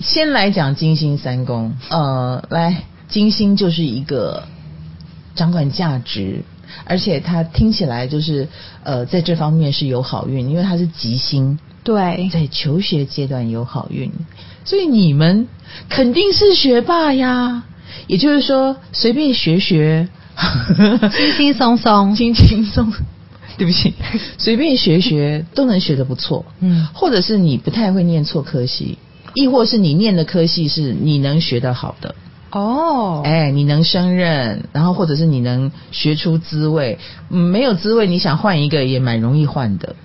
先来讲金星三宫，呃，来，金星就是一个掌管价值，而且它听起来就是呃，在这方面是有好运，因为它是吉星，对，在求学阶段有好运，所以你们肯定是学霸呀。也就是说，随便学学，轻轻松松，轻轻松。对不起，随便学学都能学得不错。嗯，或者是你不太会念错科系，亦或是你念的科系是你能学得好的。哦，哎，你能胜任，然后或者是你能学出滋味。嗯，没有滋味，你想换一个也蛮容易换的。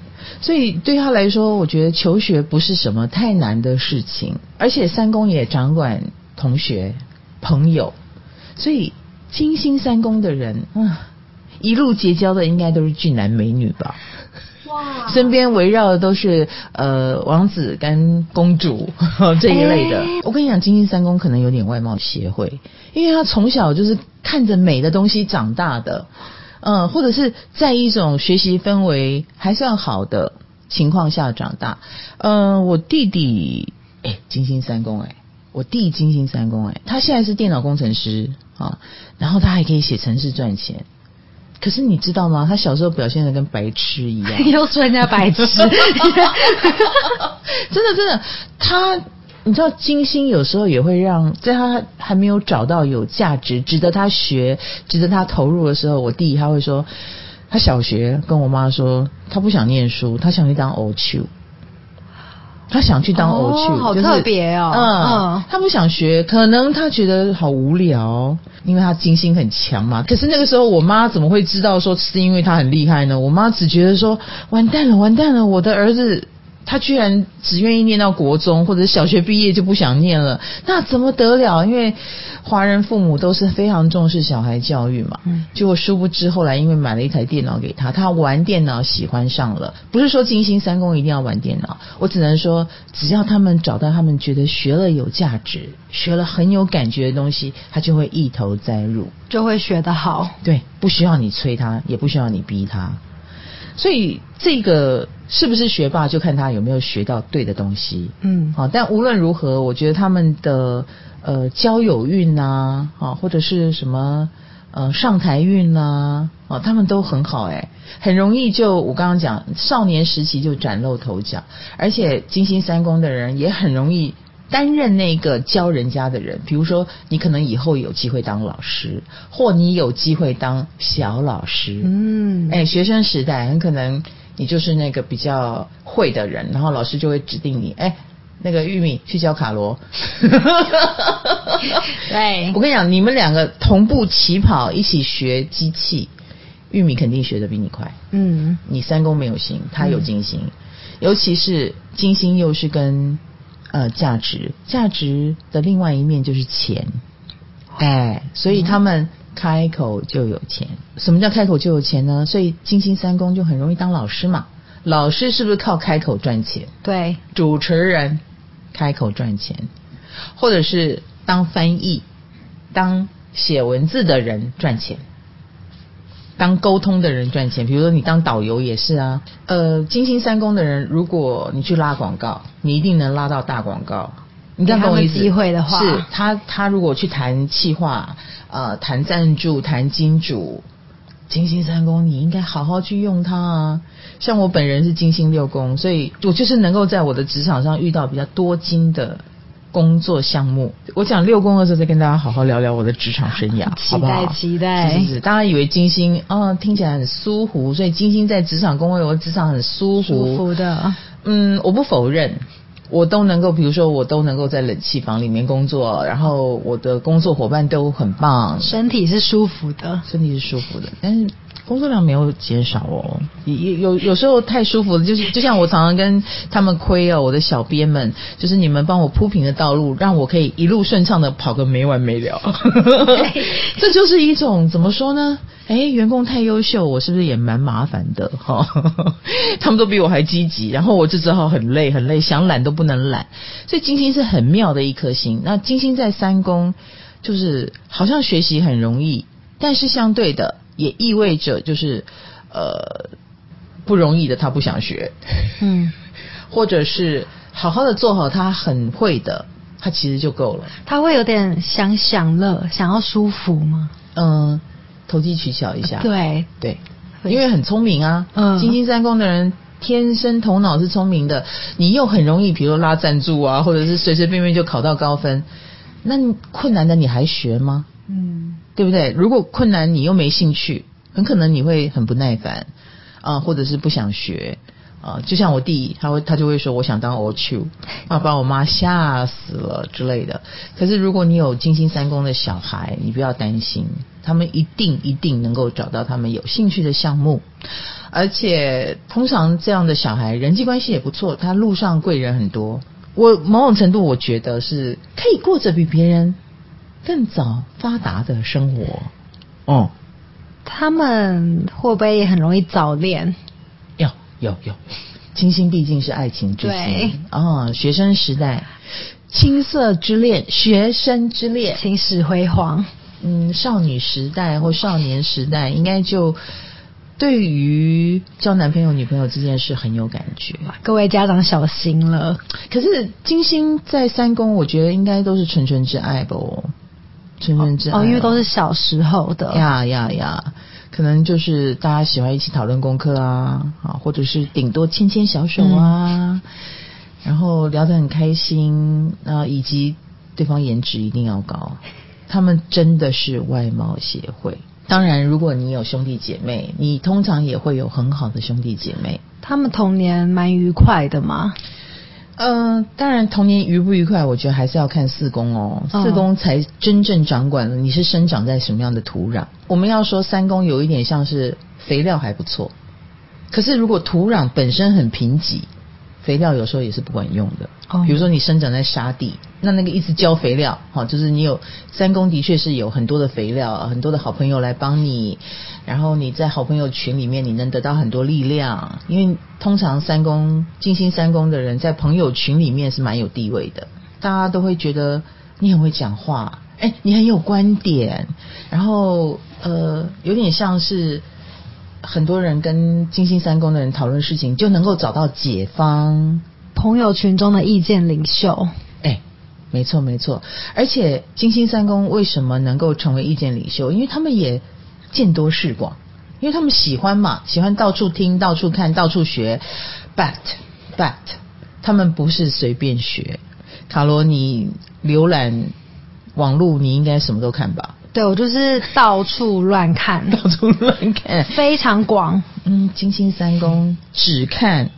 所以对他来说，我觉得求学不是什么太难的事情，而且三公也掌管同学。朋友，所以金星三公的人，嗯，一路结交的应该都是俊男美女吧？哇，身边围绕的都是呃王子跟公主 这一类的。我跟你讲，金星三宫可能有点外貌协会，因为他从小就是看着美的东西长大的，嗯，或者是在一种学习氛围还算好的情况下长大。嗯，我弟弟，哎，金星三宫，哎。我弟金星三宫，哎，他现在是电脑工程师啊，然后他还可以写程式赚钱。可是你知道吗？他小时候表现的跟白痴一样，又说人家白痴，真的真的，他你知道金星有时候也会让在他还没有找到有价值、值得他学、值得他投入的时候，我弟他会说，他小学跟我妈说，他不想念书，他想去当偶球。他想去当偶去，好特别哦。嗯，他不想学，可能他觉得好无聊，因为他金星很强嘛。可是那个时候，我妈怎么会知道说是因为他很厉害呢？我妈只觉得说，完蛋了，完蛋了，我的儿子。他居然只愿意念到国中或者小学毕业就不想念了，那怎么得了？因为华人父母都是非常重视小孩教育嘛。嗯。结果殊不知后来因为买了一台电脑给他，他玩电脑喜欢上了。不是说金星三公一定要玩电脑，我只能说只要他们找到他们觉得学了有价值、学了很有感觉的东西，他就会一头栽入，就会学得好。对，不需要你催他，也不需要你逼他。所以这个是不是学霸，就看他有没有学到对的东西。嗯，好，但无论如何，我觉得他们的呃交友运呐，啊，或者是什么呃上台运呐，啊，他们都很好哎，很容易就我刚刚讲，少年时期就崭露头角，而且金星三宫的人也很容易。担任那个教人家的人，比如说你可能以后有机会当老师，或你有机会当小老师。嗯，哎，学生时代很可能你就是那个比较会的人，然后老师就会指定你，哎，那个玉米去教卡罗。对，我跟你讲，你们两个同步起跑，一起学机器，玉米肯定学的比你快。嗯，你三公没有心，他有金星，尤其是金星又是跟。呃，价值价值的另外一面就是钱，哎，所以他们开口就有钱。什么叫开口就有钱呢？所以金星三宫就很容易当老师嘛。老师是不是靠开口赚钱？对，主持人开口赚钱，或者是当翻译、当写文字的人赚钱。当沟通的人赚钱，比如说你当导游也是啊。呃，金星三宫的人，如果你去拉广告，你一定能拉到大广告。你给他们机会的话，是他他如果去谈企划，呃，谈赞助，谈金主，金星三宫你应该好好去用它啊。像我本人是金星六宫，所以我就是能够在我的职场上遇到比较多金的。工作项目，我讲六宫的时候再跟大家好好聊聊我的职场生涯，好不好？期待，是是是。大家以为金星哦，听起来很舒服，所以金星在职场工位，我职场很舒服，舒服的。嗯，我不否认，我都能够，比如说我都能够在冷气房里面工作，然后我的工作伙伴都很棒，身体是舒服的，身体是舒服的，但是。工作量没有减少哦，有有有时候太舒服了，就是就像我常常跟他们亏哦，我的小编们，就是你们帮我铺平的道路，让我可以一路顺畅的跑个没完没了。这就是一种怎么说呢？哎，员工太优秀，我是不是也蛮麻烦的哈？他们都比我还积极，然后我就只好很累很累，想懒都不能懒。所以金星是很妙的一颗星。那金星在三宫，就是好像学习很容易，但是相对的。也意味着就是，呃，不容易的，他不想学，嗯，或者是好好的做好他很会的，他其实就够了。他会有点想享乐，想要舒服吗？嗯，投机取巧一下。对，对，因为很聪明啊。嗯金星三宫的人天生头脑是聪明的，你又很容易，比如拉赞助啊，或者是随随便便就考到高分，那困难的你还学吗？对不对？如果困难你又没兴趣，很可能你会很不耐烦啊、或者是不想学啊、就像我弟，他会他就会说我想当 o 秋啊，把我妈吓死了之类的。可是如果你有金星三宫的小孩，你不要担心，他们一定一定能够找到他们有兴趣的项目。而且通常这样的小孩人际关系也不错，他路上贵人很多。我某种程度我觉得是可以过着比别人更早发达的生活。哦，他们会不会也很容易早恋？有有有，金星毕竟是爱情之对星哦，学生时代，青涩之恋，学生之恋，青史辉煌，嗯，少女时代或少年时代，应该就对于交男朋友、女朋友这件事很有感觉。各位家长小心了。可是金星在三宫，我觉得应该都是纯纯之爱吧，哦，纯纯之爱哦，因为都是小时候的。呀呀呀，可能就是大家喜欢一起讨论功课啊，啊，或者是顶多牵牵小手啊，然后聊得很开心啊，以及对方颜值一定要高，他们真的是外貌协会。当然，如果你有兄弟姐妹，你通常也会有很好的兄弟姐妹。他们童年蛮愉快的嘛。嗯、当然，童年愉不愉快，我觉得还是要看四宫哦，哦四宫才真正掌管了你是生长在什么样的土壤。我们要说三宫有一点像是肥料还不错，可是如果土壤本身很贫瘠，肥料有时候也是不管用的。哦比如说你生长在沙地，那那个一直浇肥料，好、就是你有三公的确是有很多的肥料，很多的好朋友来帮你，然后你在好朋友群里面你能得到很多力量，因为通常三公金星三公的人在朋友群里面是蛮有地位的，大家都会觉得你很会讲话，哎，你很有观点，然后呃，有点像是。很多人跟金星三宫的人讨论事情，就能够找到解方，朋友群中的意见领袖，哎，没错没错，而且金星三宫为什么能够成为意见领袖？因为他们也见多识广，因为他们喜欢嘛，喜欢到处听、到处看、到处学。But but 他们不是随便学。卡罗，你浏览网络，你应该什么都看吧？对我就是到处乱看，到处乱看。非常广。嗯，金星三宫只看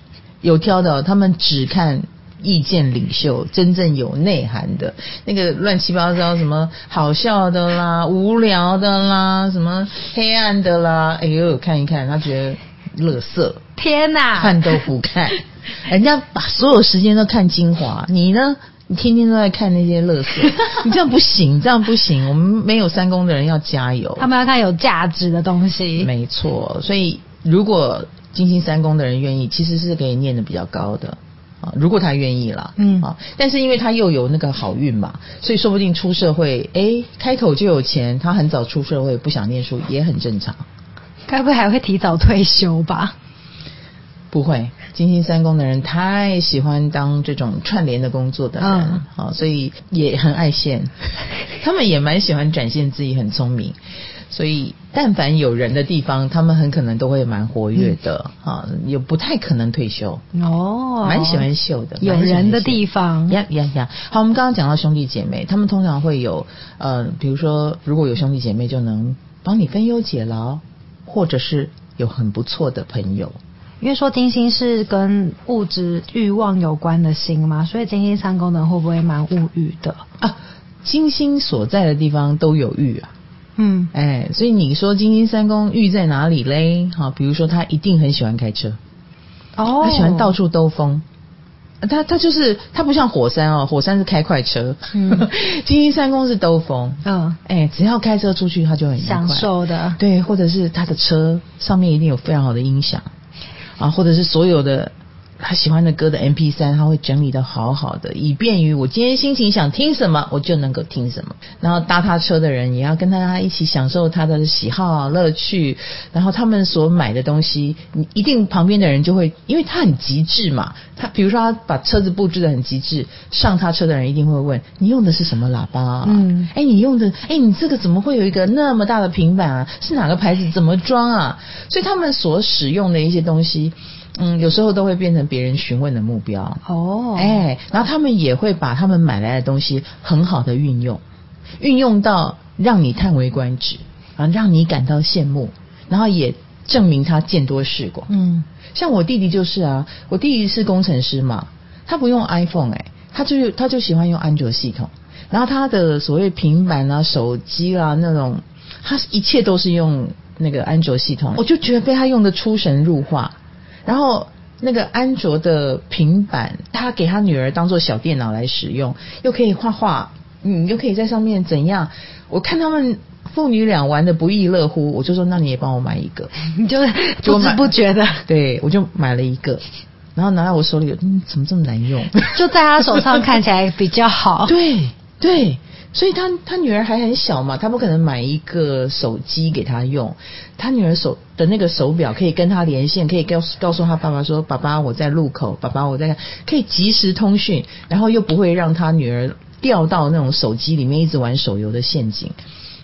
有挑的哦，他们只看意见领袖，真正有内涵的那个乱七八糟什么好笑的啦、无聊的啦、什么黑暗的啦，哎呦，看一看，他觉得乐色，天哪！看都不看，人家把所有时间都看精华，你呢？你天天都在看那些乐色，你这样不行，这样不行。我们没有三公的人要加油。他们要看有价值的东西。没错，所以如果金星三公的人愿意，其实是可以念的比较高的啊。如果他愿意啦，嗯啊，但是因为他又有那个好运嘛，所以说不定出社会，哎，开口就有钱，他很早出社会，不想念书也很正常。该不会还会提早退休吧？不会，金星三宫的人太喜欢当这种串联的工作的人，嗯。好、所以也很爱现，他们也蛮喜欢展现自己很聪明，所以但凡有人的地方，他们很可能都会蛮活跃的，啊、也不太可能退休，哦，蛮喜欢秀的，有人的地方。呀呀呀！好，我们刚刚讲到兄弟姐妹，他们通常会有呃，比如说如果有兄弟姐妹，就能帮你分忧解劳，或者是有很不错的朋友。因为说金星是跟物质欲望有关的星嘛，所以金星三宫的人会不会蛮物欲的？啊，金星所在的地方都有欲啊，嗯，哎，所以你说金星三宫欲在哪里嘞？好，比如说他一定很喜欢开车，哦，他喜欢到处兜风。他他就是他不像火山哦，火山是开快车，嗯。金星三宫是兜风，嗯，哎，只要开车出去他就很享受的。对，或者是他的车上面一定有非常好的音响啊，或者是所有的他喜欢的歌的 M P 三，他会整理的好好的，以便于我今天心情想听什么，我就能够听什么。然后搭他车的人也要跟他一起享受他的喜好乐趣。然后他们所买的东西，你一定旁边的人就会，因为他很极致嘛。他比如说他把车子布置的很极致，上他车的人一定会问你用的是什么喇叭？啊？嗯，哎，你用的，哎，你这个怎么会有一个那么大的平板啊？是哪个牌子？怎么装啊？所以他们所使用的一些东西。嗯，有时候都会变成别人询问的目标。哦，哎，然后他们也会把他们买来的东西很好的运用，运用到让你叹为观止啊，让你感到羡慕，然后也证明他见多识广。嗯，像我弟弟就是啊，我弟弟是工程师嘛，他不用 iPhone 哎，他就他就喜欢用安卓系统，然后他的所谓平板啊、手机啊那种，他一切都是用那个安卓系统，我就觉得被他用的出神入化。然后那个安卓的平板，他给他女儿当做小电脑来使用，又可以画画，嗯，又可以在上面怎样？我看他们父女俩玩的不亦乐乎，我就说那你也帮我买一个，你 就 不知不觉的，对我就买了一个，然后拿到我手里，嗯，怎么这么难用？就在他手上看起来比较好，对对。所以他他女儿还很小嘛，他不可能买一个手机给他用。他女儿手的那个手表可以跟他连线，可以告诉告诉他爸爸说：“爸爸，我在路口。”爸爸，我在，可以及时通讯，然后又不会让他女儿掉到那种手机里面一直玩手游的陷阱。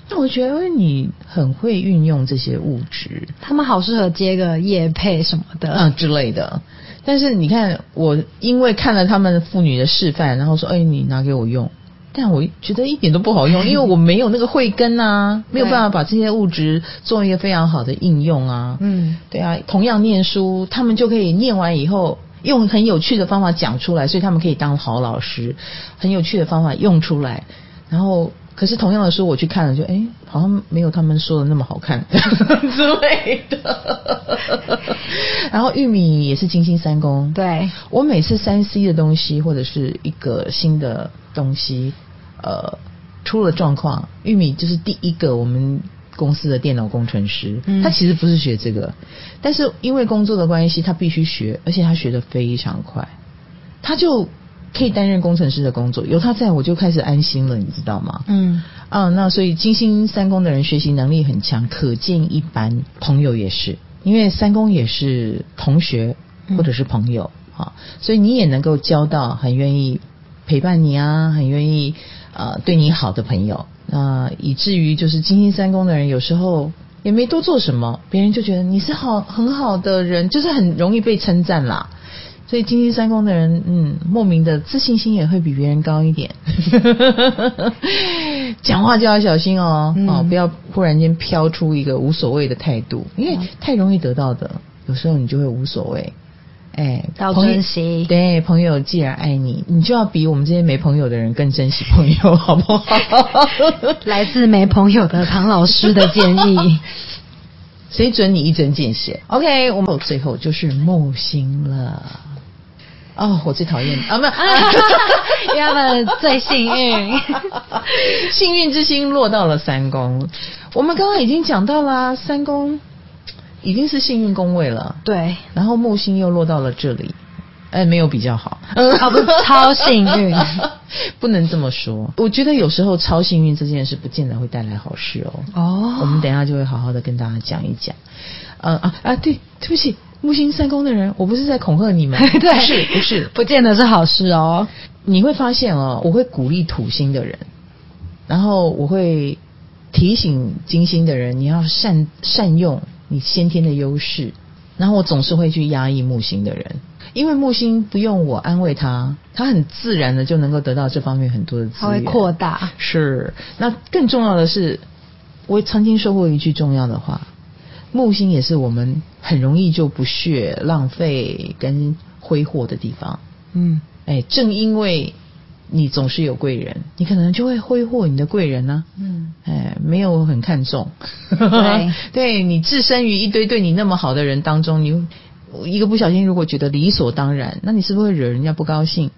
那我觉得你很会运用这些物质，他们好适合接个夜配什么的嗯之类的。但是你看，我因为看了他们妇女的示范，然后说：“哎，你拿给我用。”但我觉得一点都不好用，因为我没有那个慧根啊，没有办法把这些物质做一个非常好的应用啊。嗯，对啊，同样念书，他们就可以念完以后用很有趣的方法讲出来，所以他们可以当好老师，很有趣的方法用出来。然后，可是同样的书我去看了，就哎，好像没有他们说的那么好看 之类的。然后玉米也是金星三宫，对我每次三 C 的东西或者是一个新的东西。呃，出了状况，玉米就是第一个我们公司的电脑工程师。他其实不是学这个，但是因为工作的关系，他必须学，而且他学的非常快，他就可以担任工程师的工作。有他在我就开始安心了，你知道吗？嗯啊，那所以金星三宫的人学习能力很强，可见一斑。朋友也是，因为三宫也是同学或者是朋友啊，所以你也能够交到很愿意陪伴你啊，很愿意。呃，对你好的朋友，那以至于就是金星三宫的人，有时候也没多做什么，别人就觉得你是好很好的人，就是很容易被称赞啦。所以金星三宫的人，嗯，莫名的自信心也会比别人高一点。讲话就要小心哦，哦，不要忽然间飘出一个无所谓的态度，因为太容易得到的，有时候你就会无所谓。哎，要珍惜。对，朋友既然爱你，你就要比我们这些没朋友的人更珍惜朋友，好不好？来自没朋友的唐老师的建议，谁准你一针见血？OK，我们最后就是木星了。哦，我最讨厌啊，没有，他们最幸运，幸运之星落到了三宫。我们刚刚已经讲到了三宫。已经是幸运宫位了，对。然后木星又落到了这里，哎，没有比较好，啊，不 超幸运，不能这么说。我觉得有时候超幸运这件事不见得会带来好事哦。哦，我们等一下就会好好的跟大家讲一讲。呃啊啊，对，对不起，木星三宫的人，我不是在恐吓你们，对，不是不是，不见得是好事哦。你会发现哦，我会鼓励土星的人，然后我会提醒金星的人，你要善善用。你先天的优势，然后我总是会去压抑木星的人，因为木星不用我安慰他，他很自然的就能够得到这方面很多的资源，他会扩大。是，那更重要的是，我曾经说过一句重要的话：木星也是我们很容易就不屑、浪费跟挥霍的地方。嗯，哎，正因为。你总是有贵人，你可能就会挥霍你的贵人呢。嗯，哎，没有很看重。对，对你置身于一堆对你那么好的人当中，你一个不小心，如果觉得理所当然，那你是不是会惹人家不高兴？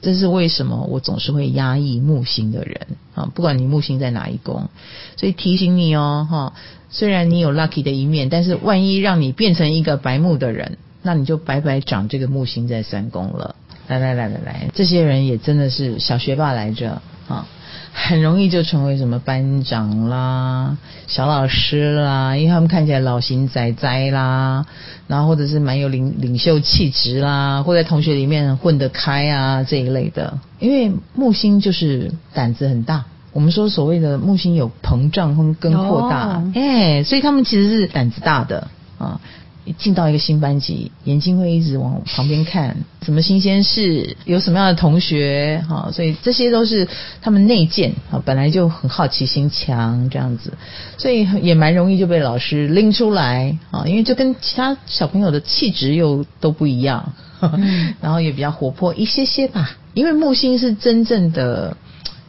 这是为什么？我总是会压抑木星的人啊，不管你木星在哪一宫，所以提醒你哦，哈，虽然你有 lucky 的一面，但是万一让你变成一个白木的人。那你就白白长这个木星在三宫了。来来来来来，这些人也真的是小学霸来着啊，很容易就成为什么班长啦、小老师啦，因为他们看起来老型仔仔啦，然后或者是蛮有领领袖气质啦，或在同学里面混得开啊这一类的。因为木星就是胆子很大，我们说所谓的木星有膨胀跟跟扩大哦，哎、所以他们其实是胆子大的啊。一进到一个新班级，眼睛会一直往旁边看，什么新鲜事，有什么样的同学，哈、所以这些都是他们内建啊，本来就很好奇心强这样子，所以也蛮容易就被老师拎出来啊，因为就跟其他小朋友的气质又都不一样，嗯。然后也比较活泼一些些吧，因为木星是真正的。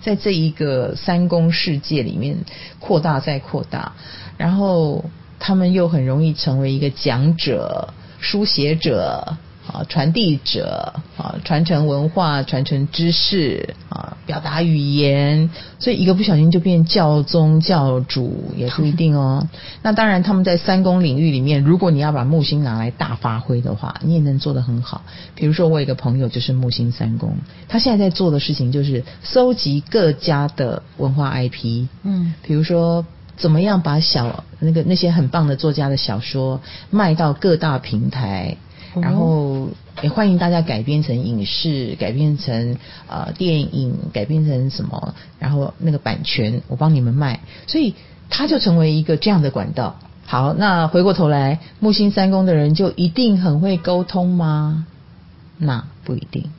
在这一个三宫世界里面扩大再扩大，然后他们又很容易成为一个讲者、书写者啊、传递者啊、传承文化、传承知识啊、表达语言，所以一个不小心就变教宗教主也不一定哦。那当然，他们在三公领域里面，如果你要把木星拿来大发挥的话，你也能做得很好。比如说，我有一个朋友就是木星三公，他现在在做的事情就是搜集各家的文化 IP，嗯比如说怎么样把小那个那些很棒的作家的小说卖到各大平台，哦然后也欢迎大家改编成影视，改编成呃电影，改编成什么，然后那个版权我帮你们卖，所以他就成为一个这样的管道。好，那回过头来，木星三宫的人就一定很会沟通吗？那不一定，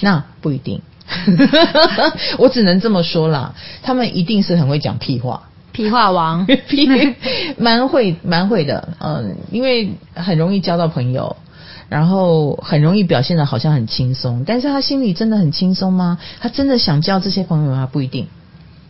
那不一定。我只能这么说啦，他们一定是很会讲屁话，屁话王，屁 蛮会蛮会的，嗯，因为很容易交到朋友，然后很容易表现的好像很轻松，但是他心里真的很轻松吗？他真的想交这些朋友吗？不一定，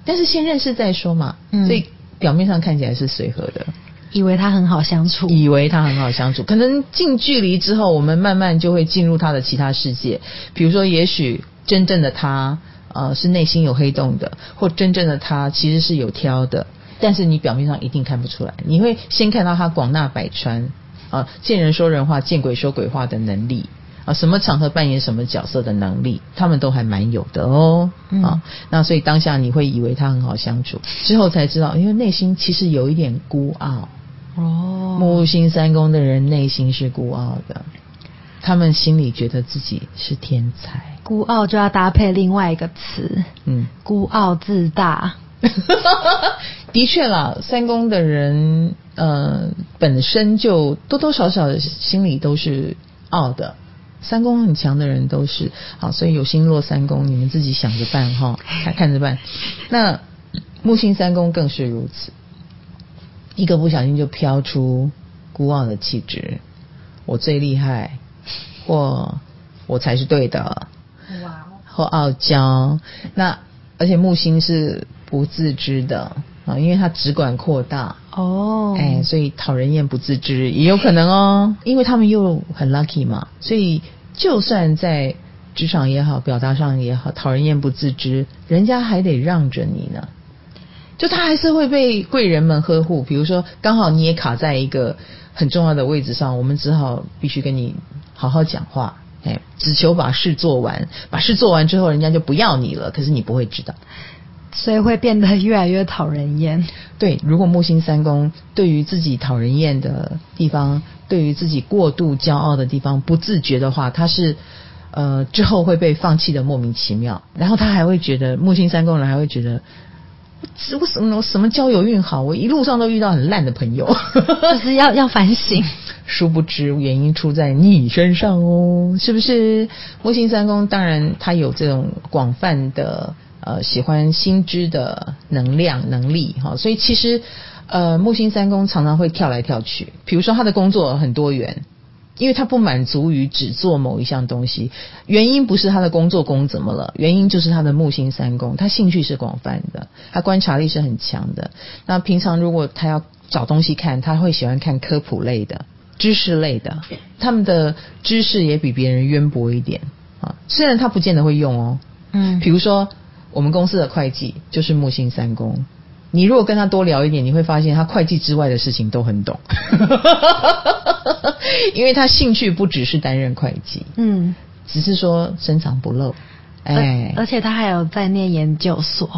但是先认识再说嘛，嗯所以表面上看起来是随和的。以为他很好相处，以为他很好相处，可能近距离之后，我们慢慢就会进入他的其他世界。比如说，也许真正的他，呃，是内心有黑洞的，或真正的他其实是有挑的，但是你表面上一定看不出来。你会先看到他广纳百川，啊、见人说人话，见鬼说鬼话的能力。啊，什么场合扮演什么角色的能力，他们都还蛮有的哦。嗯啊，那所以当下你会以为他很好相处，之后才知道，因为内心其实有一点孤傲。哦，木星三宫的人内心是孤傲的，他们心里觉得自己是天才。孤傲就要搭配另外一个词，嗯，孤傲自大。的确啦，三宫的人呃本身就多多少少心里都是傲的。三宫很强的人都是好，所以有星落三宫，你们自己想着办哈，看 看着办。那木星三宫更是如此，一个不小心就飘出孤傲的气质，我最厉害，或我才是对的，哇，或傲娇。那而且木星是不自知的啊，因为它只管扩大，哦，哎，所以讨人厌不自知也有可能哦，因为他们又很 lucky 嘛，所以就算在职场也好，表达上也好，讨人厌不自知，人家还得让着你呢。就他还是会被贵人们呵护，比如说刚好你也卡在一个很重要的位置上，我们只好必须跟你好好讲话，哎，只求把事做完，把事做完之后，人家就不要你了，可是你不会知道。所以会变得越来越讨人厌。对，如果木星三宫对于自己讨人厌的地方，对于自己过度骄傲的地方不自觉的话，他是呃之后会被放弃的莫名其妙，然后他还会觉得木星三宫人还会觉得。我我什么我什么交友运好，我一路上都遇到很烂的朋友，就是要要反省。殊不知原因出在你身上哦，是不是？木星三宫当然它有这种广泛的呃喜欢新知的能量能力哈，所以其实呃木星三宫常常会跳来跳去，比如说他的工作很多元。因为他不满足于只做某一项东西，原因不是他的工作宫怎么了，原因就是他的木星三宫，他兴趣是广泛的，他观察力是很强的。那平常如果他要找东西看，他会喜欢看科普类的、知识类的，他们的知识也比别人渊博一点啊。虽然他不见得会用哦，嗯比如说我们公司的会计就是木星三宫，你如果跟他多聊一点，你会发现他会计之外的事情都很懂。因为他兴趣不只是担任会计，嗯，只是说深藏不露。哎而，而且他还有在念研究所，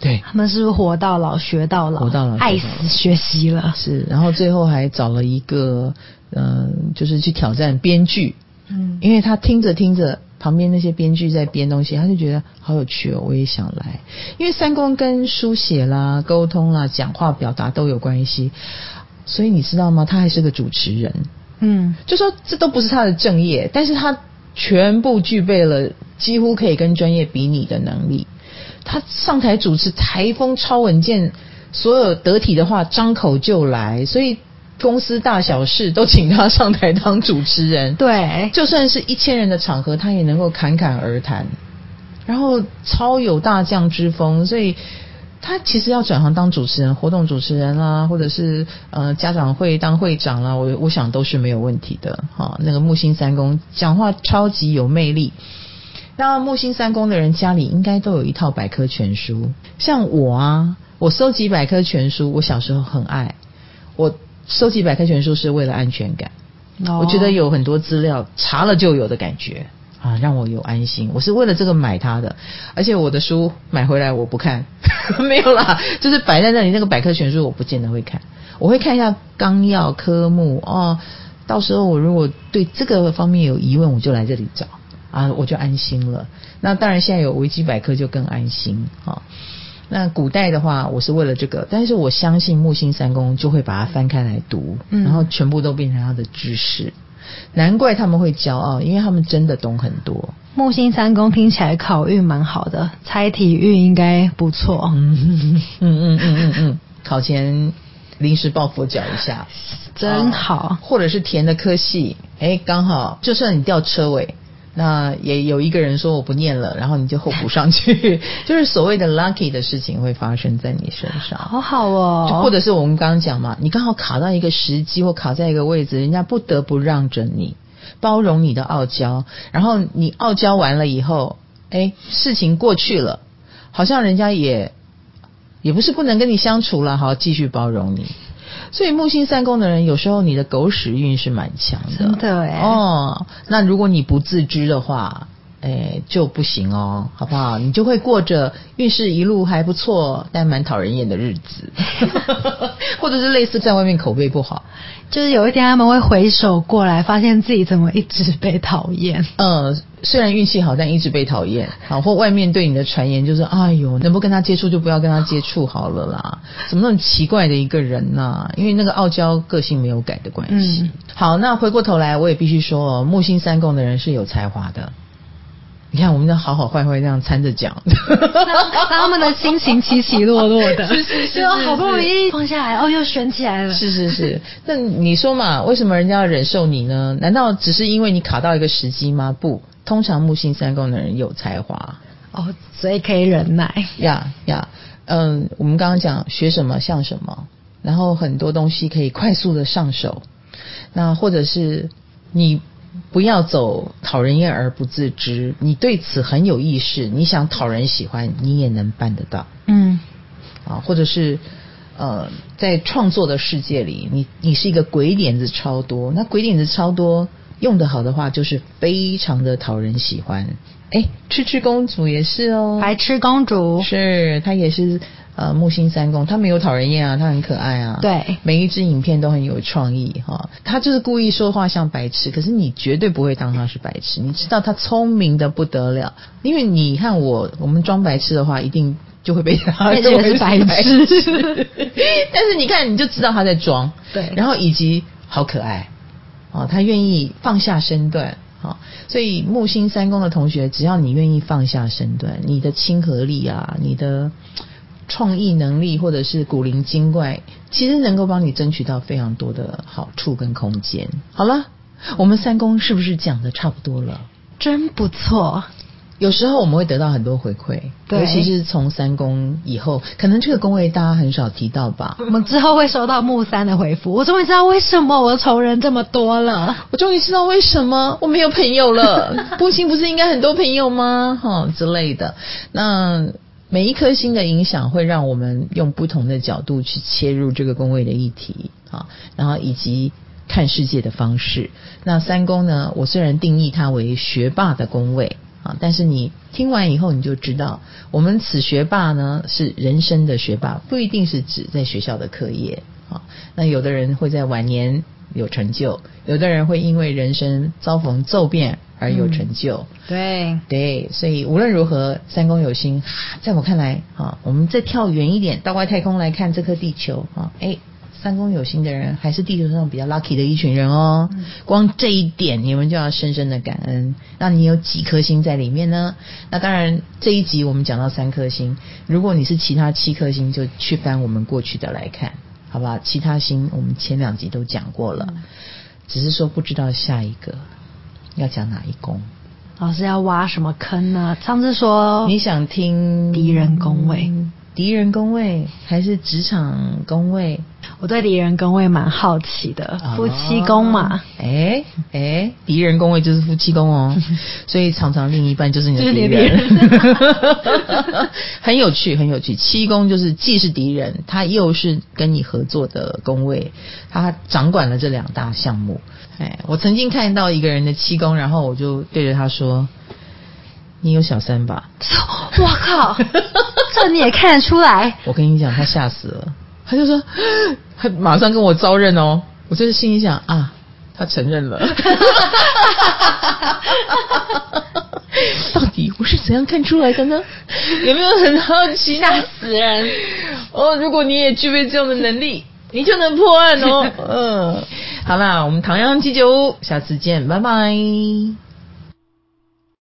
对，他们是不是活到老学到老？活到老爱死学习了。是，然后最后还找了一个，嗯、就是去挑战编剧，嗯，因为他听着听着，旁边那些编剧在编东西，他就觉得好有趣哦，我也想来。因为三公跟书写啦、沟通啦、讲话表达都有关系，所以你知道吗？他还是个主持人，嗯，就说这都不是他的正业，但是他全部具备了几乎可以跟专业比拟的能力。他上台主持，台风超稳健，所有得体的话张口就来，所以公司大小事都请他上台当主持人。对，就算是一千人的场合，他也能够侃侃而谈，然后超有大将之风，所以他其实要转行当主持人、活动主持人啦，或者是呃家长会当会长啦，我我想都是没有问题的。哈、那个木星三公讲话超级有魅力。那木星三宫的人家里应该都有一套百科全书，像我啊，我收集百科全书，我小时候很爱。我收集百科全书是为了安全感。哦我觉得有很多资料查了就有的感觉啊，让我有安心。我是为了这个买它的，而且我的书买回来我不看，没有啦，就是摆在那里那个百科全书我不见得会看，我会看一下纲要科目哦。到时候我如果对这个方面有疑问，我就来这里找啊，我就安心了。那当然现在有维基百科就更安心啊。那古代的话，我是为了这个，但是我相信木星三宫就会把它翻开来读，嗯然后全部都变成他的知识。难怪他们会骄傲，因为他们真的懂很多。木星三宫听起来考运蛮好的，猜体运应该不错。嗯嗯嗯嗯嗯嗯，考前临时抱佛脚一下，真好啊或者是填的科系，哎，刚好就算你掉车尾。那也有一个人说我不念了，然后你就候补上去，就是所谓的 lucky 的事情会发生在你身上。好好哦，就或者是我们刚刚讲嘛，你刚好卡到一个时机或卡在一个位置，人家不得不让着你，包容你的傲娇，然后你傲娇完了以后，哎，事情过去了，好像人家也也不是不能跟你相处了，好，继续包容你。所以木星三宫的人，有时候你的狗屎运是蛮强的，真的哎哦，那如果你不自知的话，哎，就不行哦，好不好？你就会过着运势一路还不错，但蛮讨人厌的日子，或者是类似在外面口碑不好。就是有一天他们会回首过来，发现自己怎么一直被讨厌。呃，虽然运气好，但一直被讨厌，好，或外面对你的传言就是，哎呦，能不跟他接触就不要跟他接触好了啦，怎么那么奇怪的一个人呐、因为那个傲娇个性没有改的关系。嗯好，那回过头来，我也必须说哦，木星三宫的人是有才华的。你看，我们的好好坏坏这样掺着讲，让他们的心情起起落落的，是是是好不容易放下来，哦，又悬起来了。是是是，那你说嘛，为什么人家要忍受你呢？难道只是因为你卡到一个时机吗？不，通常木星三宫的人有才华哦，所以可以忍耐。呀呀。嗯，我们刚刚讲学什么像什么，然后很多东西可以快速的上手，那或者是你不要走讨人厌而不自知，你对此很有意识，你想讨人喜欢，你也能办得到。嗯，啊，或者是呃，在创作的世界里，你你是一个鬼点子超多，那鬼点子超多，用得好的话，就是非常的讨人喜欢。哎，痴痴公主也是哦，白痴公主，是她也是呃木星三宫，他没有讨人厌啊，他很可爱啊，对每一支影片都很有创意哈。他就是故意说话像白痴，可是你绝对不会当他是白痴，你知道他聪明的不得了，因为你看我，我们装白痴的话，一定就会被他 认为是白痴痴但是你看，你就知道他在装，对然后以及好可爱哦，他愿意放下身段。好，所以木星三宫的同学，只要你愿意放下身段，你的亲和力啊，你的创意能力，或者是古灵精怪，其实能够帮你争取到非常多的好处跟空间。好了，我们三公是不是讲的差不多了？真不错。有时候我们会得到很多回馈，尤其是从三宫以后，可能这个宫位大家很少提到吧。我们之后会收到木三的回复，我终于知道为什么我的仇人这么多了。我终于知道为什么我没有朋友了。木星不是应该很多朋友吗？哈、之类的。那每一颗星的影响会让我们用不同的角度去切入这个宫位的议题啊，然后以及看世界的方式。那三宫呢，我虽然定义它为学霸的宫位啊，但是你听完以后你就知道，我们此学霸呢是人生的学霸，不一定是指在学校的课业啊。那有的人会在晚年有成就，有的人会因为人生遭逢骤变而有成就。对，对，所以无论如何，三公有星，在我看来，啊，我们再跳远一点，到外太空来看这颗地球，啊，哎，三公有星的人还是地球上比较 lucky 的一群人哦。光这一点，你们就要深深的感恩。那你有几颗星在里面呢？那当然，这一集我们讲到三颗星，如果你是其他七颗星，就去翻我们过去的来看，好不好？其他星我们前两集都讲过了，只是说不知道下一个要讲哪一宫。老师要挖什么坑呢？上次说你想听敌人宫位，敌人工位还是职场工位？我对敌人工位蛮好奇的，夫妻宫嘛。哎哎，敌人工位就是夫妻宫哦，所以常常另一半就是你的敌人，很有趣，很有趣。七宫就是既是敌人，他又是跟你合作的工位，他掌管了这两大项目。哎，我曾经看到一个人的七宫，然后我就对着他说：“你有小三吧？” 我靠，这你也看得出来？我跟你讲，他吓死了，他就说，他马上跟我招认哦。我就是心里想啊，他承认了。到底我是怎样看出来的呢？有没有很好奇？吓死人！哦，如果你也具备这样的能力，你就能破案哦。嗯，好啦，我们唐阳鸡酒屋，下次见，拜拜。